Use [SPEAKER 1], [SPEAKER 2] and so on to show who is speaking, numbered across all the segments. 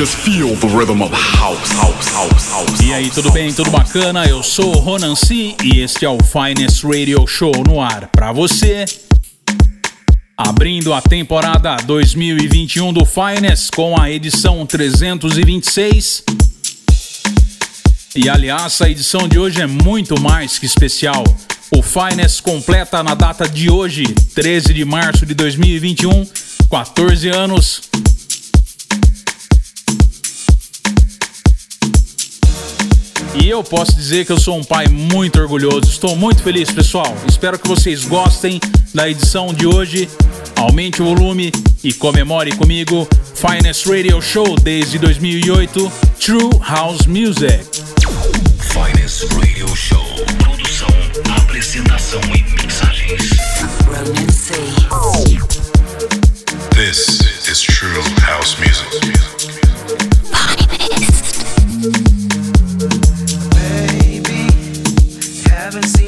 [SPEAKER 1] Just feel the rhythm of house, house, house, house.
[SPEAKER 2] E aí, tudo bem? Tudo bacana? Eu sou Ronan C e este é o Finest Radio Show no ar para você. Abrindo a temporada 2021 do Finest com a edição 326. E aliás, a edição de hoje é muito mais que especial. O Finest completa na data de hoje, 13 de março de 2021, 14 anos. E eu posso dizer que eu sou um pai muito orgulhoso. Estou muito feliz, pessoal. Espero que vocês gostem da edição de hoje. Aumente o volume e comemore comigo Finest Radio Show desde 2008, True House Music.
[SPEAKER 3] Finest Radio Show. Produção, apresentação e mixagens.
[SPEAKER 1] This is true house music.
[SPEAKER 4] Baby, haven't seen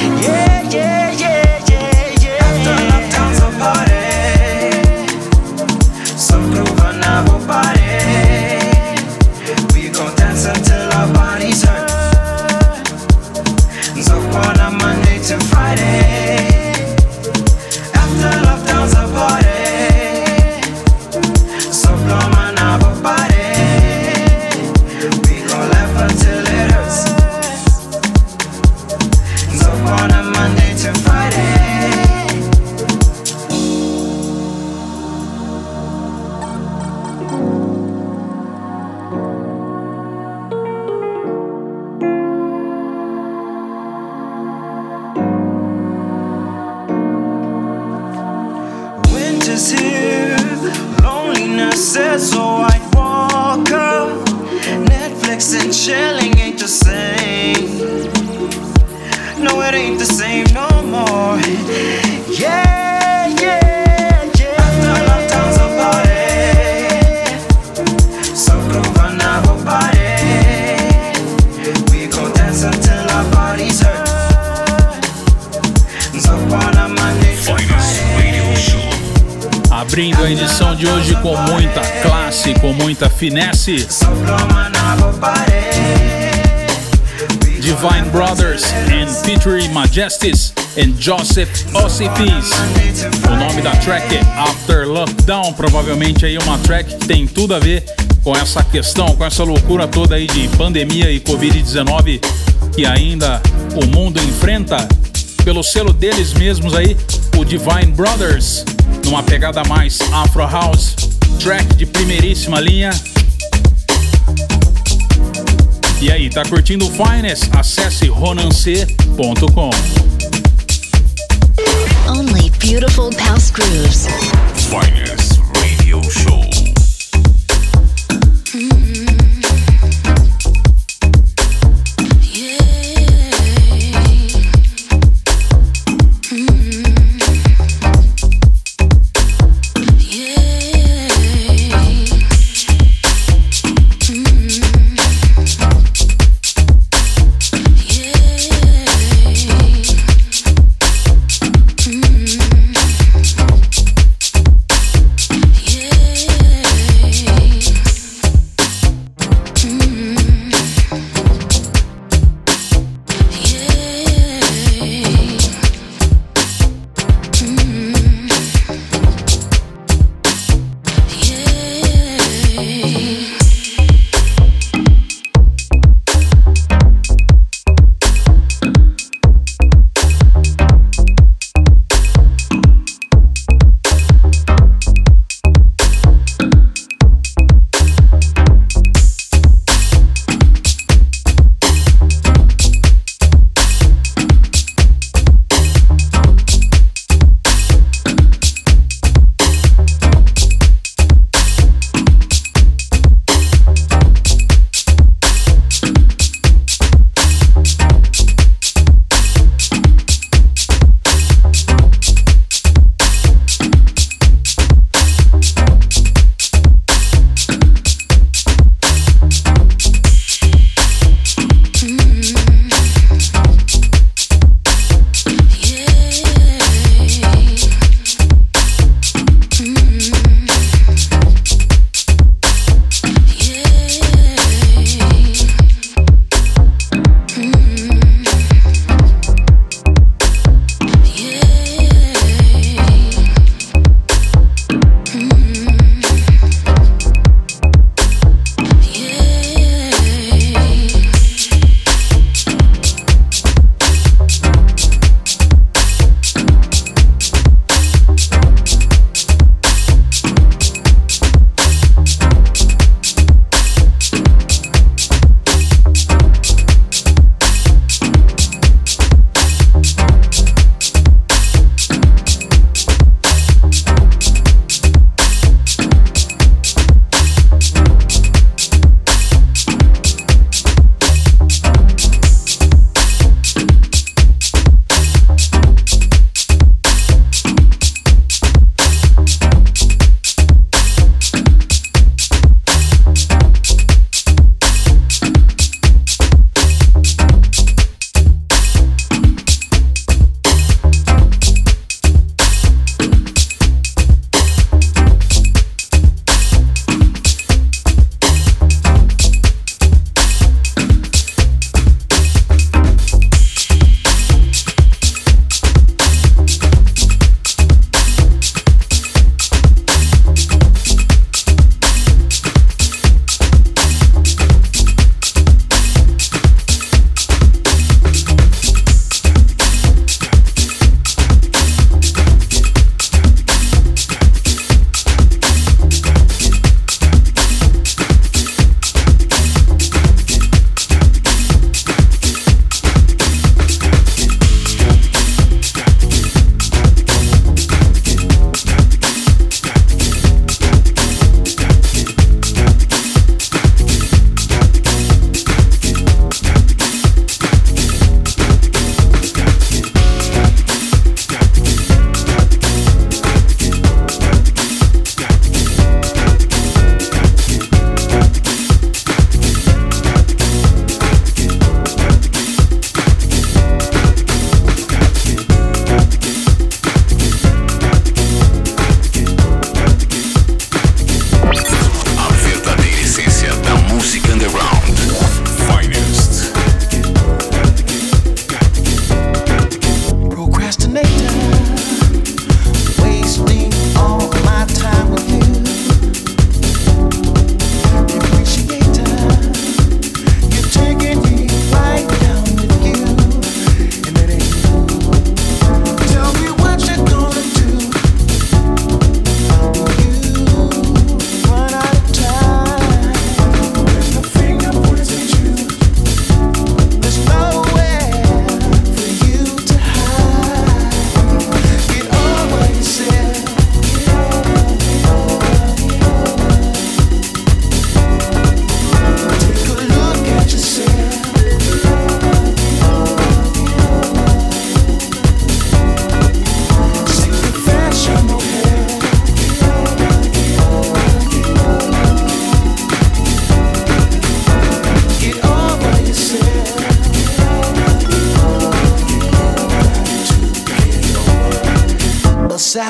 [SPEAKER 4] yeah, yeah,
[SPEAKER 2] finesse. Divine Brothers and featuring Majesties and Joseph Ossifis. O nome da track é After Lockdown, provavelmente aí uma track que tem tudo a ver com essa questão, com essa loucura toda aí de pandemia e Covid-19 que ainda o mundo enfrenta, pelo selo deles mesmos aí, o Divine Brothers, numa pegada mais Afro House, track de primeiríssima linha. E aí, tá curtindo o Finest? Acesse ronance.com.
[SPEAKER 5] Only beautiful house grooves.
[SPEAKER 6] Finest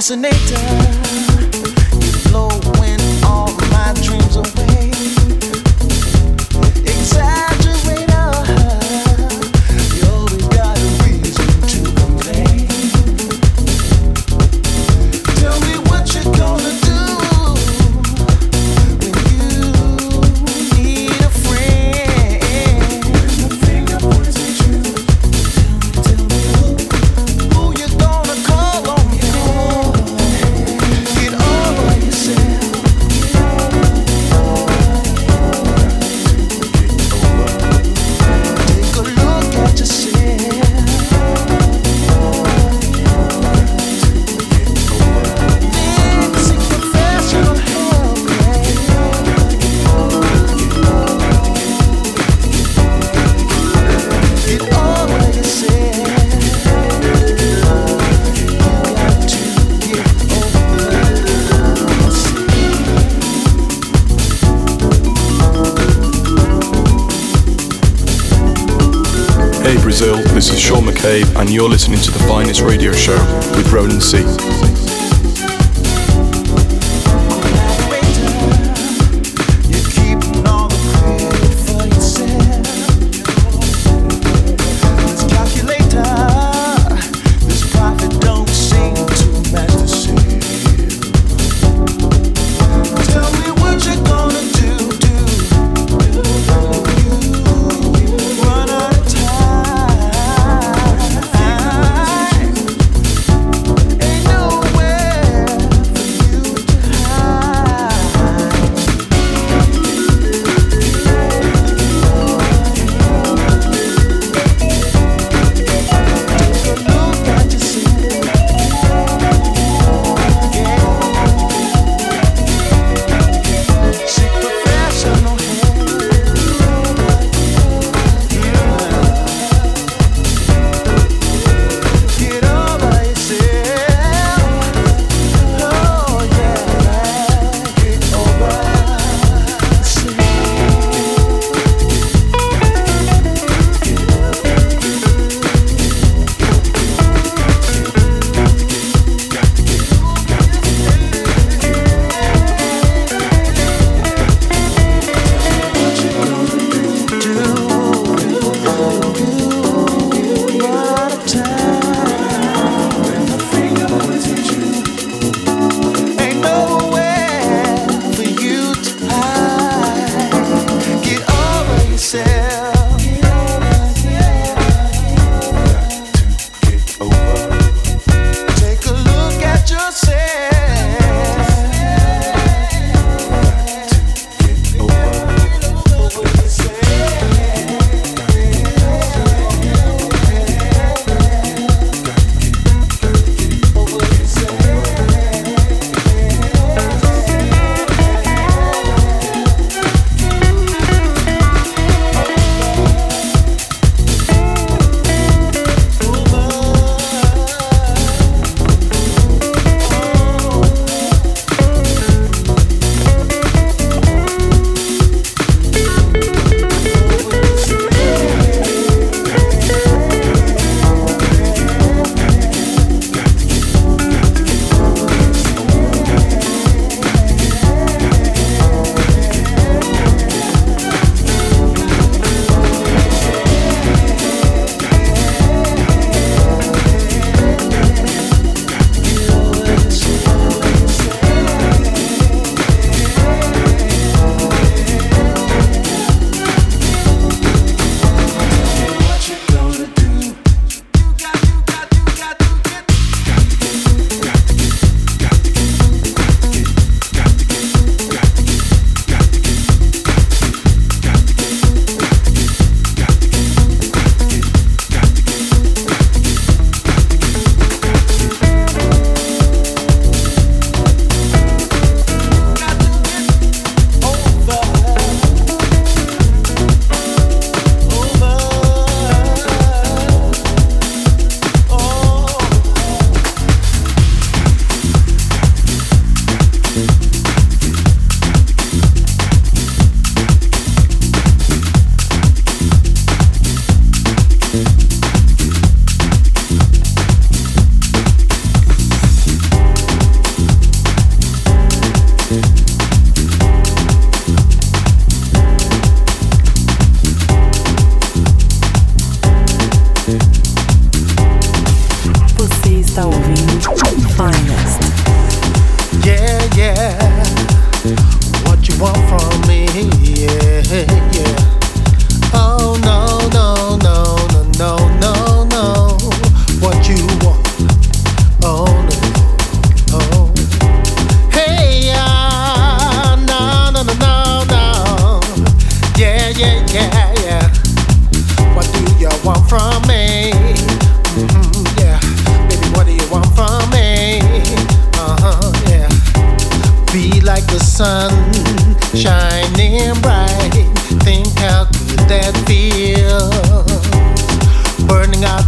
[SPEAKER 7] fascinator. Abe, and you're listening to the finest radio show with Ronan C.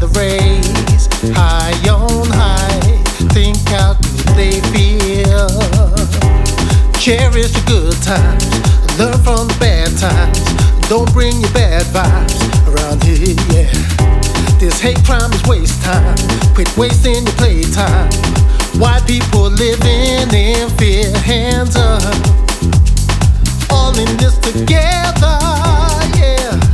[SPEAKER 7] the race high on high. Think how good they feel. Cherish the good times, learn from the bad times. Don't bring your
[SPEAKER 8] bad vibes around here, yeah. Hate waste time. Quit wasting your playtime. White people living in fear,
[SPEAKER 7] hands up. All in this together, yeah.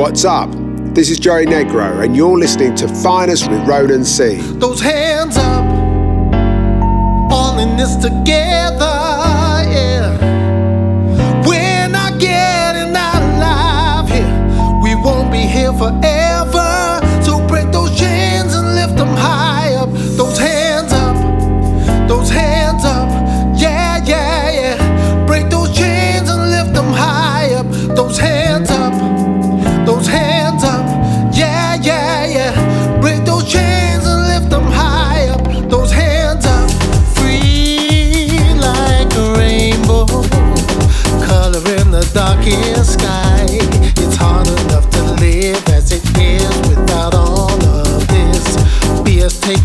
[SPEAKER 9] What's up? This is Joey Negro, and you're listening to Finest with Ronan C.
[SPEAKER 10] Those hands up, all in this together, yeah. We're not getting out alive here. We won't be here forever.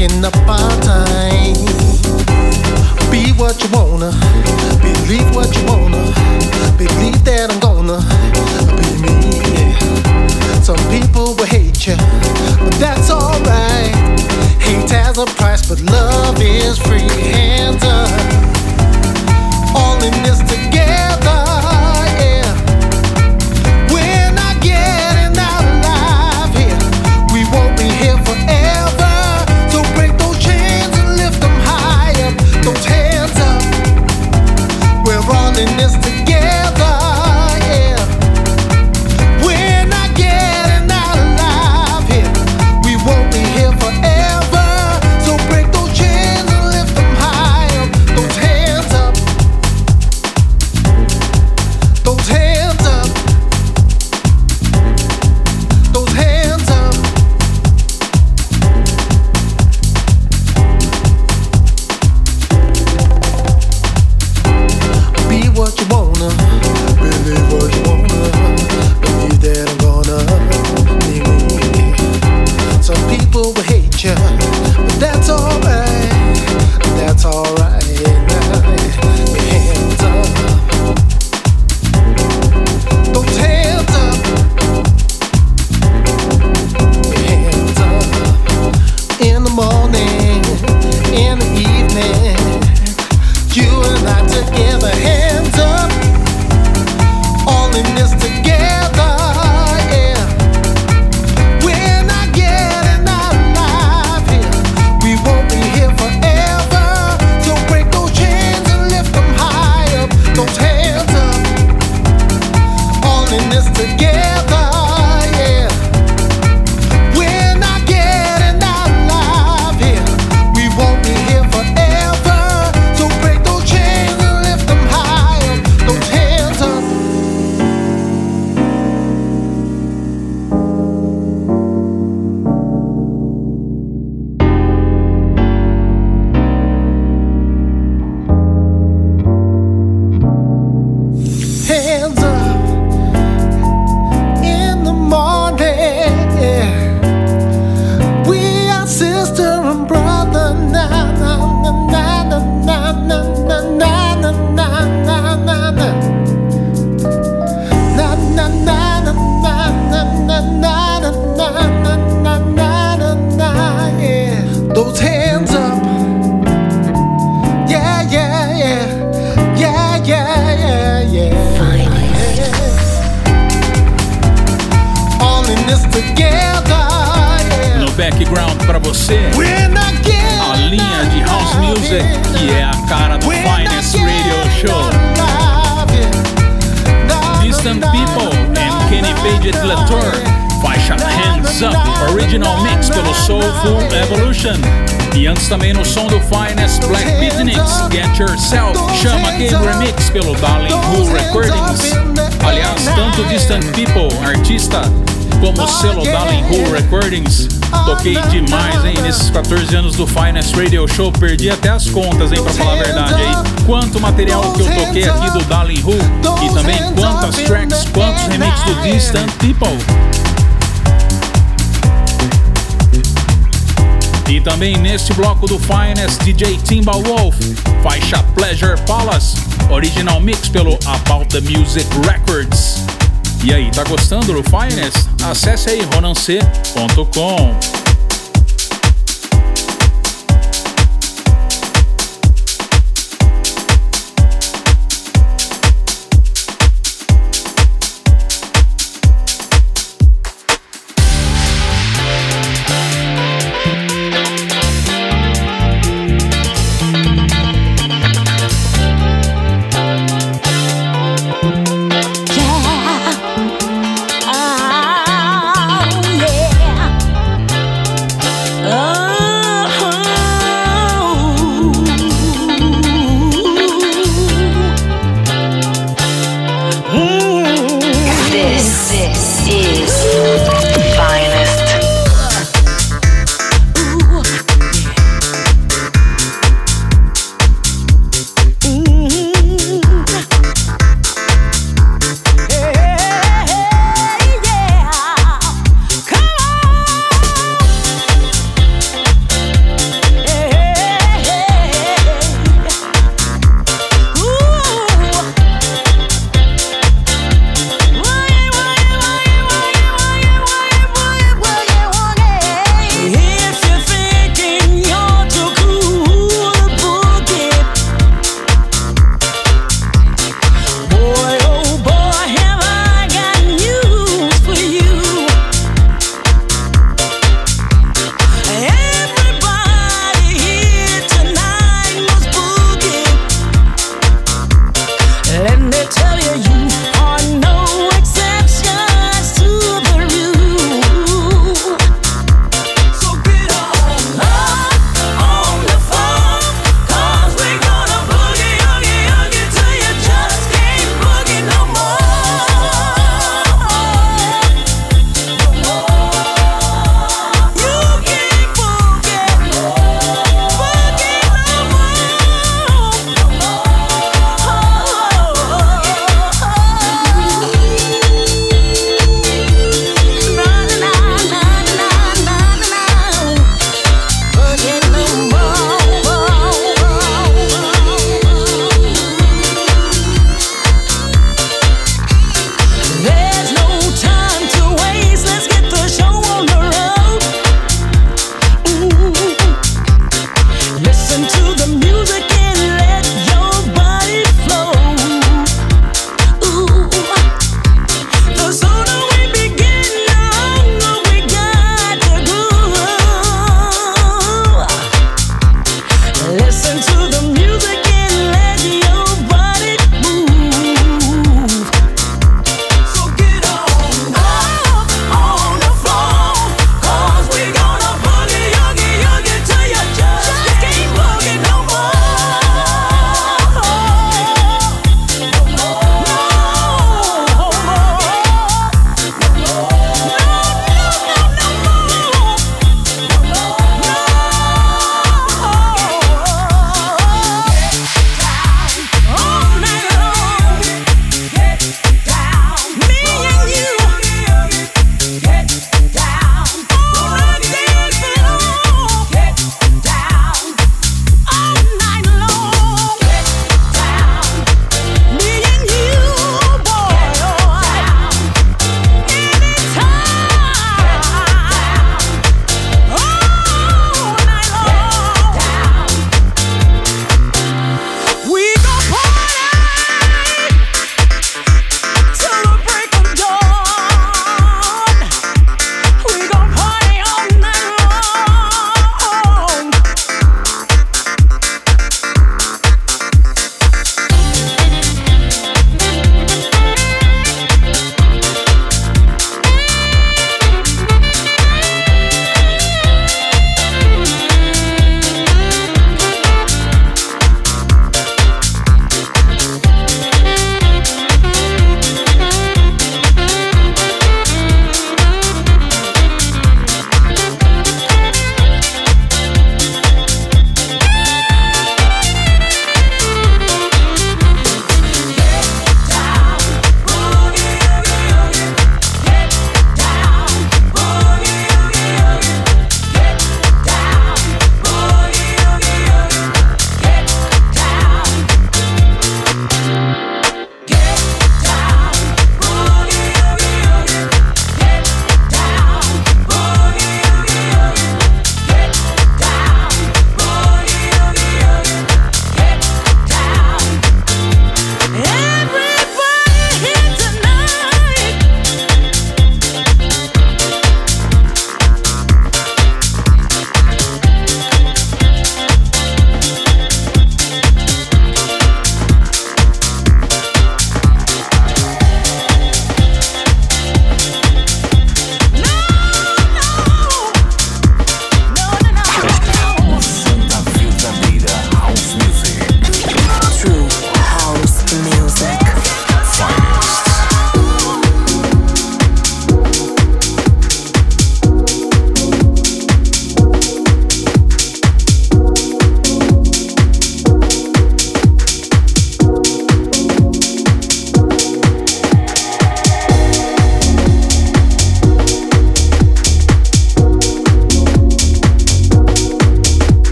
[SPEAKER 10] Taking up our time. Be what you wanna, believe what you wanna, believe that I'm gonna be me. Some people will hate you, but that's alright. Hate has a price, but love is free. Hands up, all in this together.
[SPEAKER 11] Como o selo Darling Who Recordings. Toquei demais, hein, nesses 14 anos do Finest Radio Show. Perdi até as contas, hein, pra falar a verdade aí. Quanto material que eu toquei aqui do Darling Who e também quantas tracks, quantos remixes do Distant People. E também neste bloco do Finest DJ Timberwolf, faixa Pleasure Palace, original mix pelo About the Music Records. E aí, tá gostando do Finest? Acesse aí ronancê.com.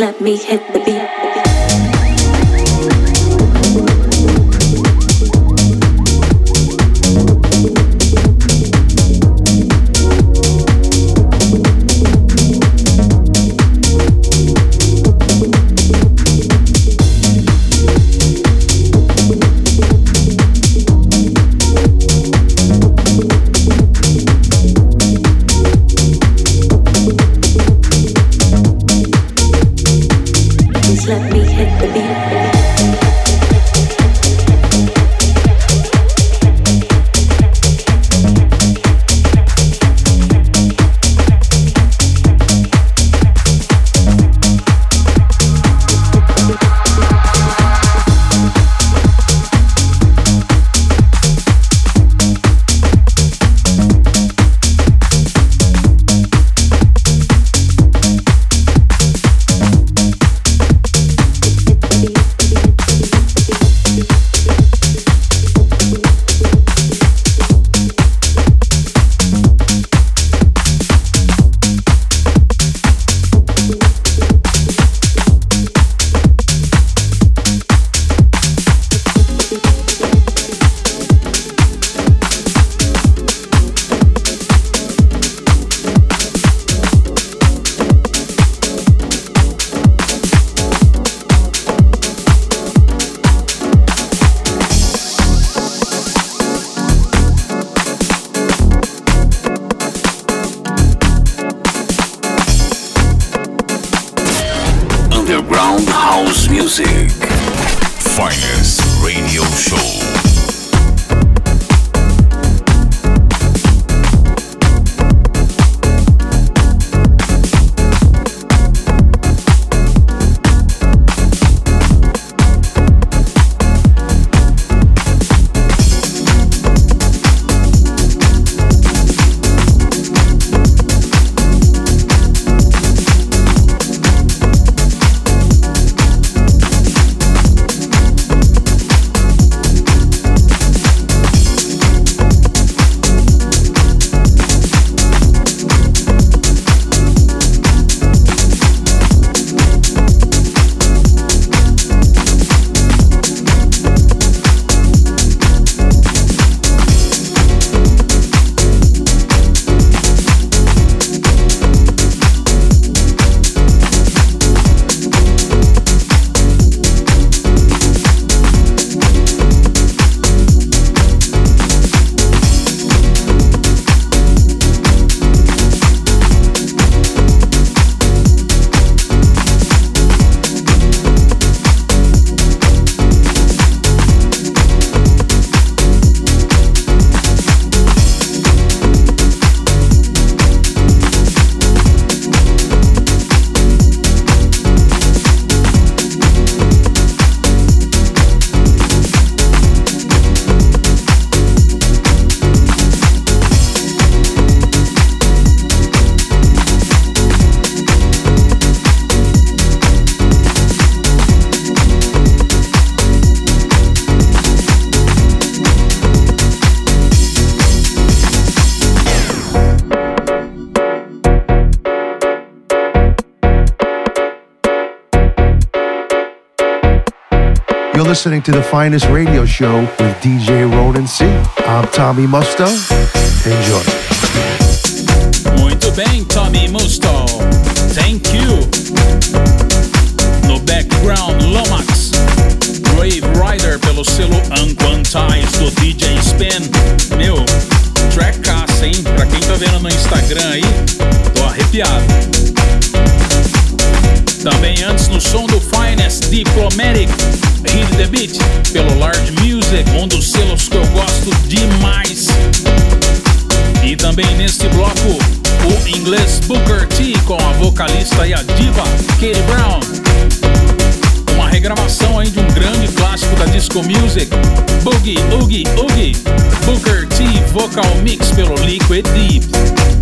[SPEAKER 12] let me hit listening to the finest radio show with DJ Ronan C. I'm Tommy Musto. Enjoy.
[SPEAKER 2] Muito bem, Tommy Musto. Thank you. No background, Lomax. Brave Rider pelo selo Unquantized do DJ Spen. Meu, trackaça, hein? Pra quem tá vendo no Instagram aí, tô arrepiado. Também antes no som do Finest Diplomatic, Hit the Beat, pelo Large Music, um dos selos que eu gosto demais. E também neste bloco, o inglês Booker T com a vocalista e a diva Katie Brown. Uma regravação aí de um grande clássico da disco music, Boogie Oogie Oogie, Booker T Vocal Mix pelo Liquid Deep.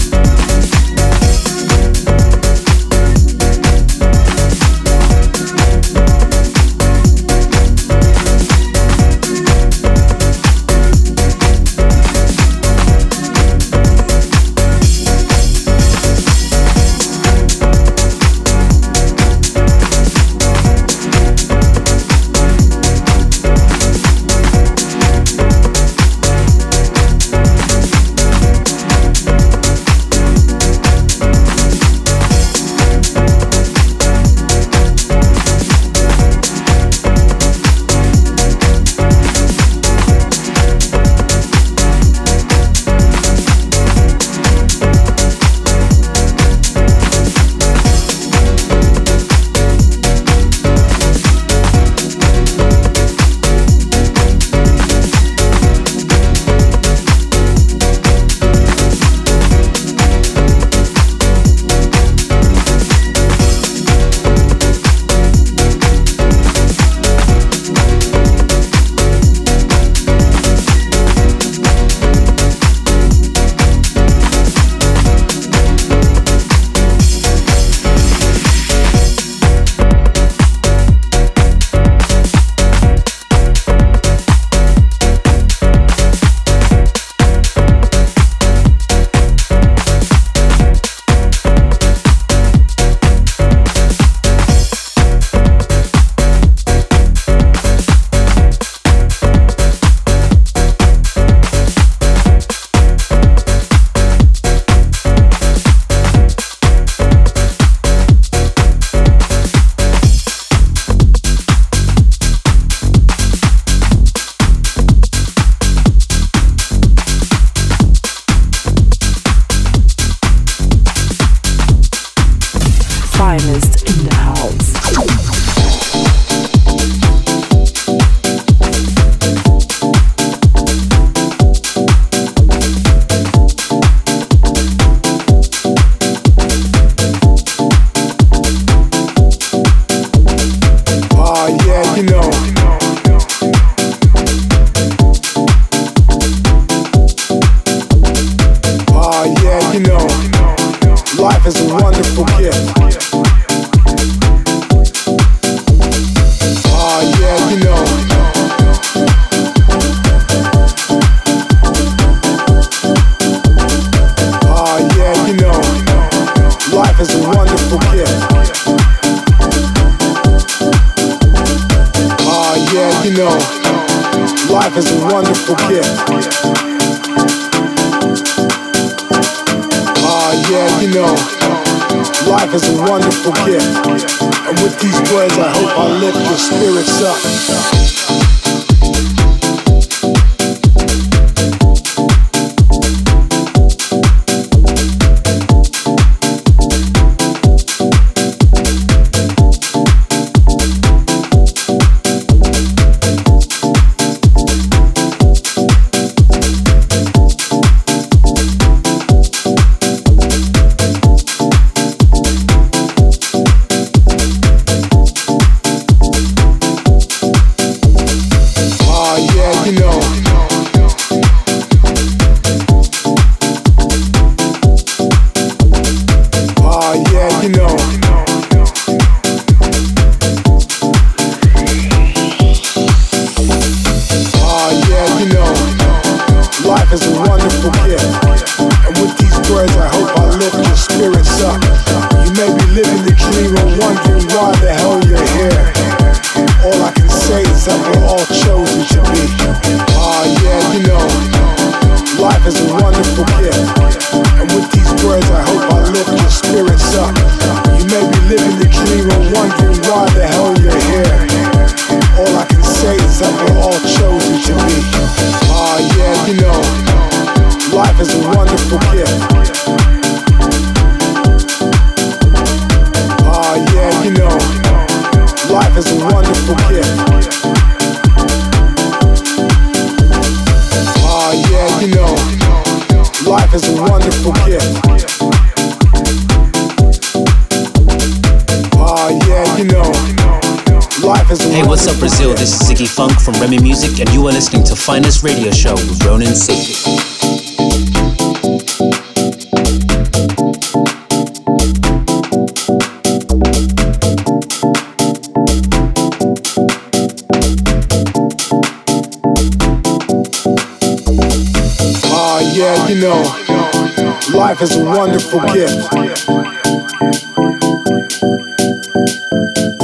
[SPEAKER 9] Life is a wonderful gift.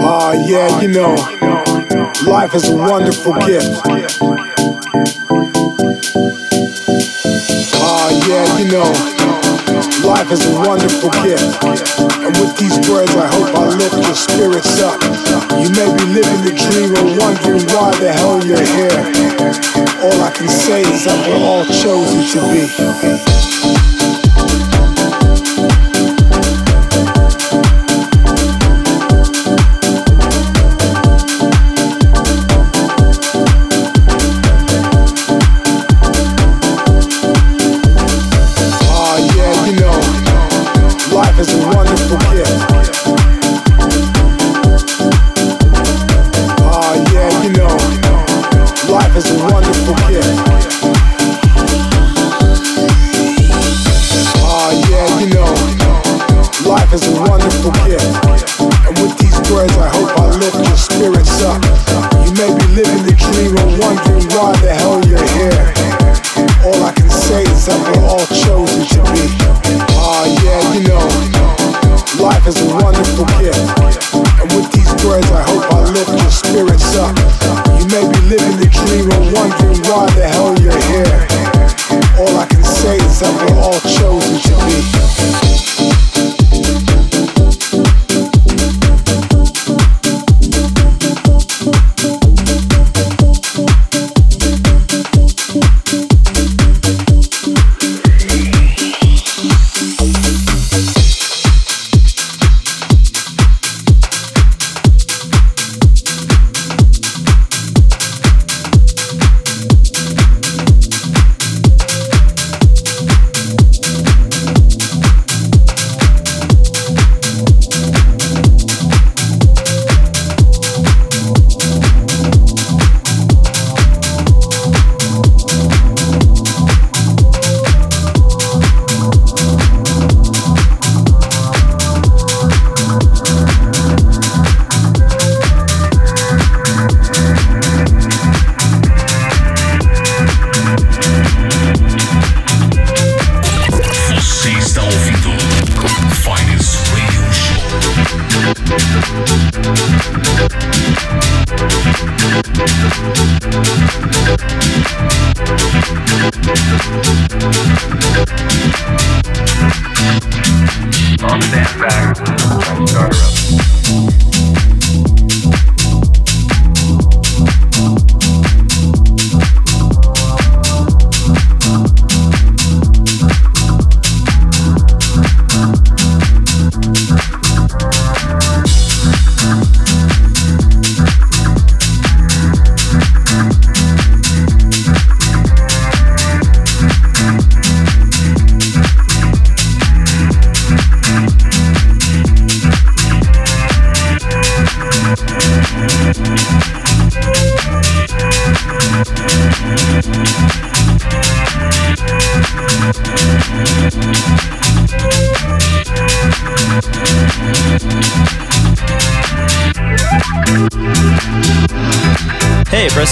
[SPEAKER 9] Ah, yeah, you know, life is a wonderful gift. Ah, yeah, you know, life is a wonderful gift. And with these words, I hope I lift your spirits up. You may be living the dream and wondering why the hell you're here. All I can say is that we're all chosen to be. Why the hell you're here. All I can say is that we're all chosen to be.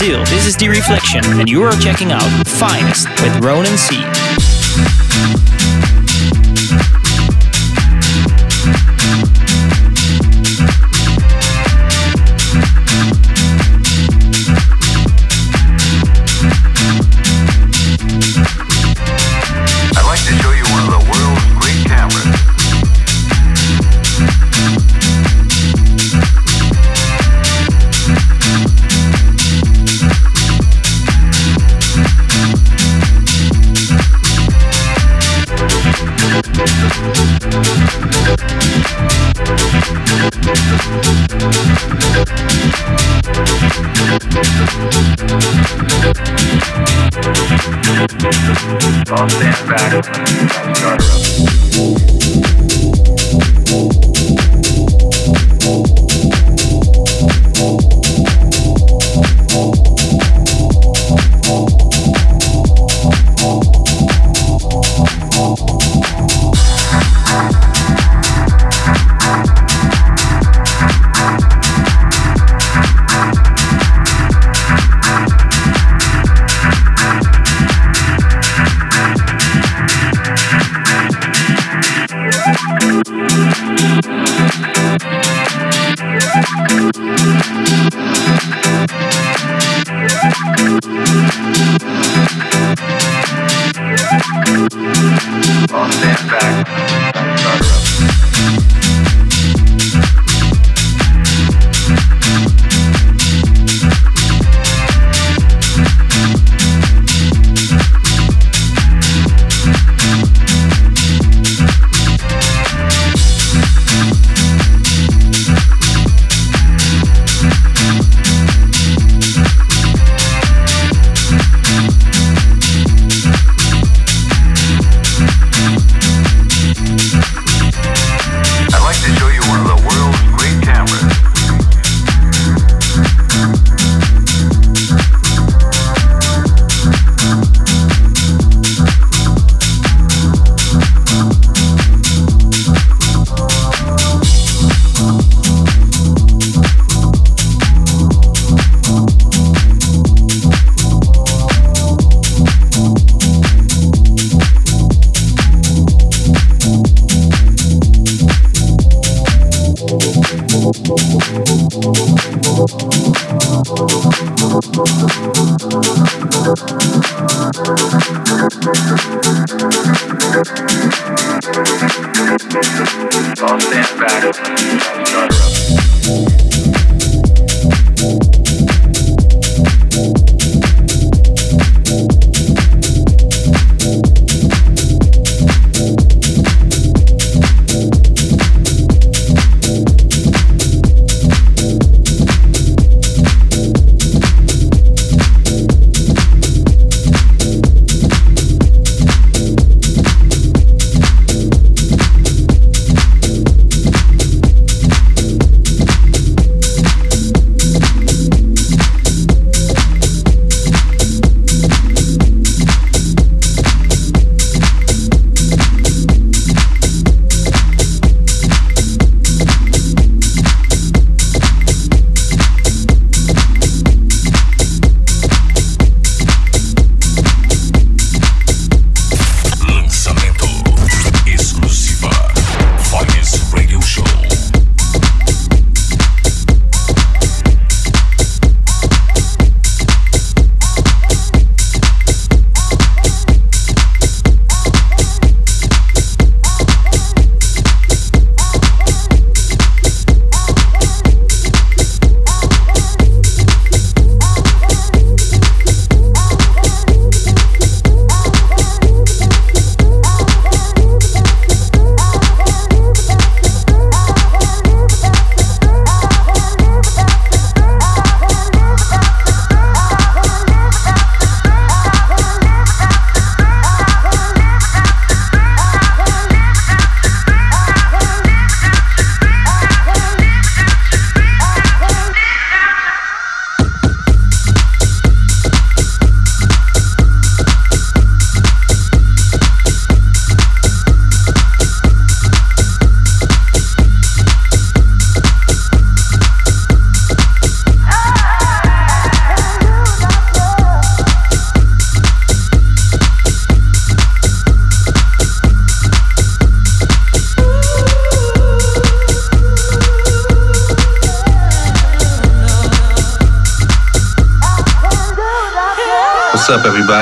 [SPEAKER 13] This is The Reflection, and you are checking out Finest with Ronan C.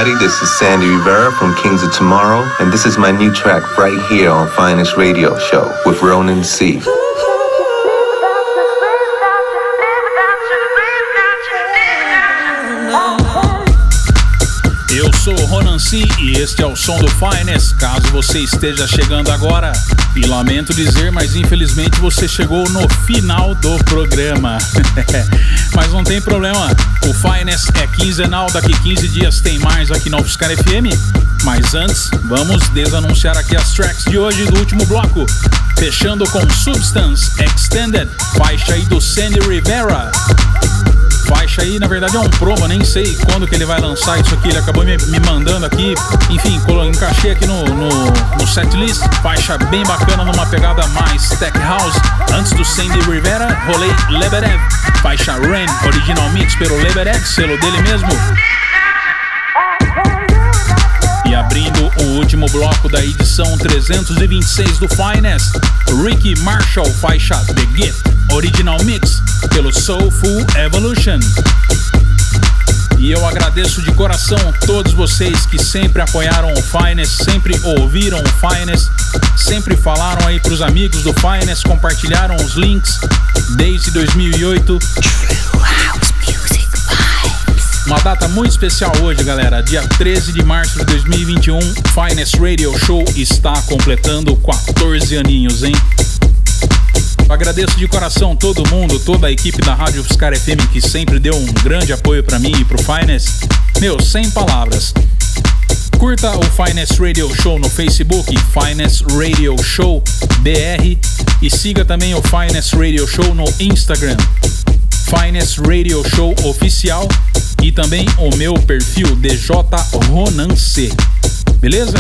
[SPEAKER 14] everybody? This is Sandy Rivera from Kings of Tomorrow, and this is my new track right here on Finest Radio Show with Ronan C.
[SPEAKER 2] Eu sou o Ronan C e este é o som do Finest. Caso você esteja chegando agora, e lamento dizer, mas infelizmente você chegou no final do programa. mas não tem problema, o Finest é quinzenal, daqui 15 dias tem mais aqui no UFSCar FM. Mas antes, vamos desanunciar aqui as tracks de hoje do último bloco. Fechando com Substance Extended, faixa aí do Sandy Rivera faixa aí, na verdade é um promo, nem sei quando que ele vai lançar isso aqui, ele acabou me, me mandando aqui, enfim, encaixei aqui no, no, no setlist, faixa bem bacana numa pegada mais tech house. Antes do Sandy Rivera, rolei Lebedev, faixa Rain, original mix pelo Lebedev, selo dele mesmo. E abrindo o último bloco da edição 326 do Finest, Ricky Marshall, faixa The Gift, original mix pelo Soulful Evolution. E eu agradeço de coração todos vocês que sempre apoiaram o Finest, sempre ouviram o Finest, sempre falaram aí pros amigos do Finest, compartilharam os links desde 2008. Uma data muito especial hoje, galera. Dia 13 de março de 2021, Finest Radio Show está completando 14 aninhos, hein? Agradeço de coração todo mundo, toda a equipe da Rádio Fiscar FM que sempre deu um grande apoio para mim e pro Finest. Meu, sem palavras. Curta o Finest Radio Show no Facebook, Finest Radio Show BR, e siga também o Finest Radio Show no Instagram, Finest Radio Show Oficial e também o meu perfil DJ Ronan C. Beleza?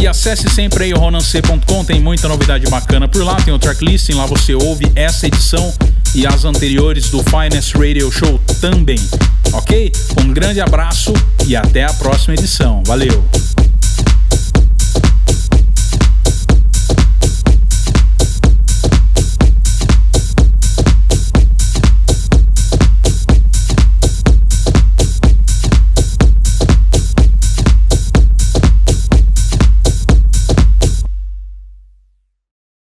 [SPEAKER 2] E acesse sempre aí o ronancê.com, tem muita novidade bacana por lá, tem o tracklisting, lá você ouve essa edição e as anteriores do Finest Radio Show também. Ok? Um grande abraço e até a próxima edição. Valeu!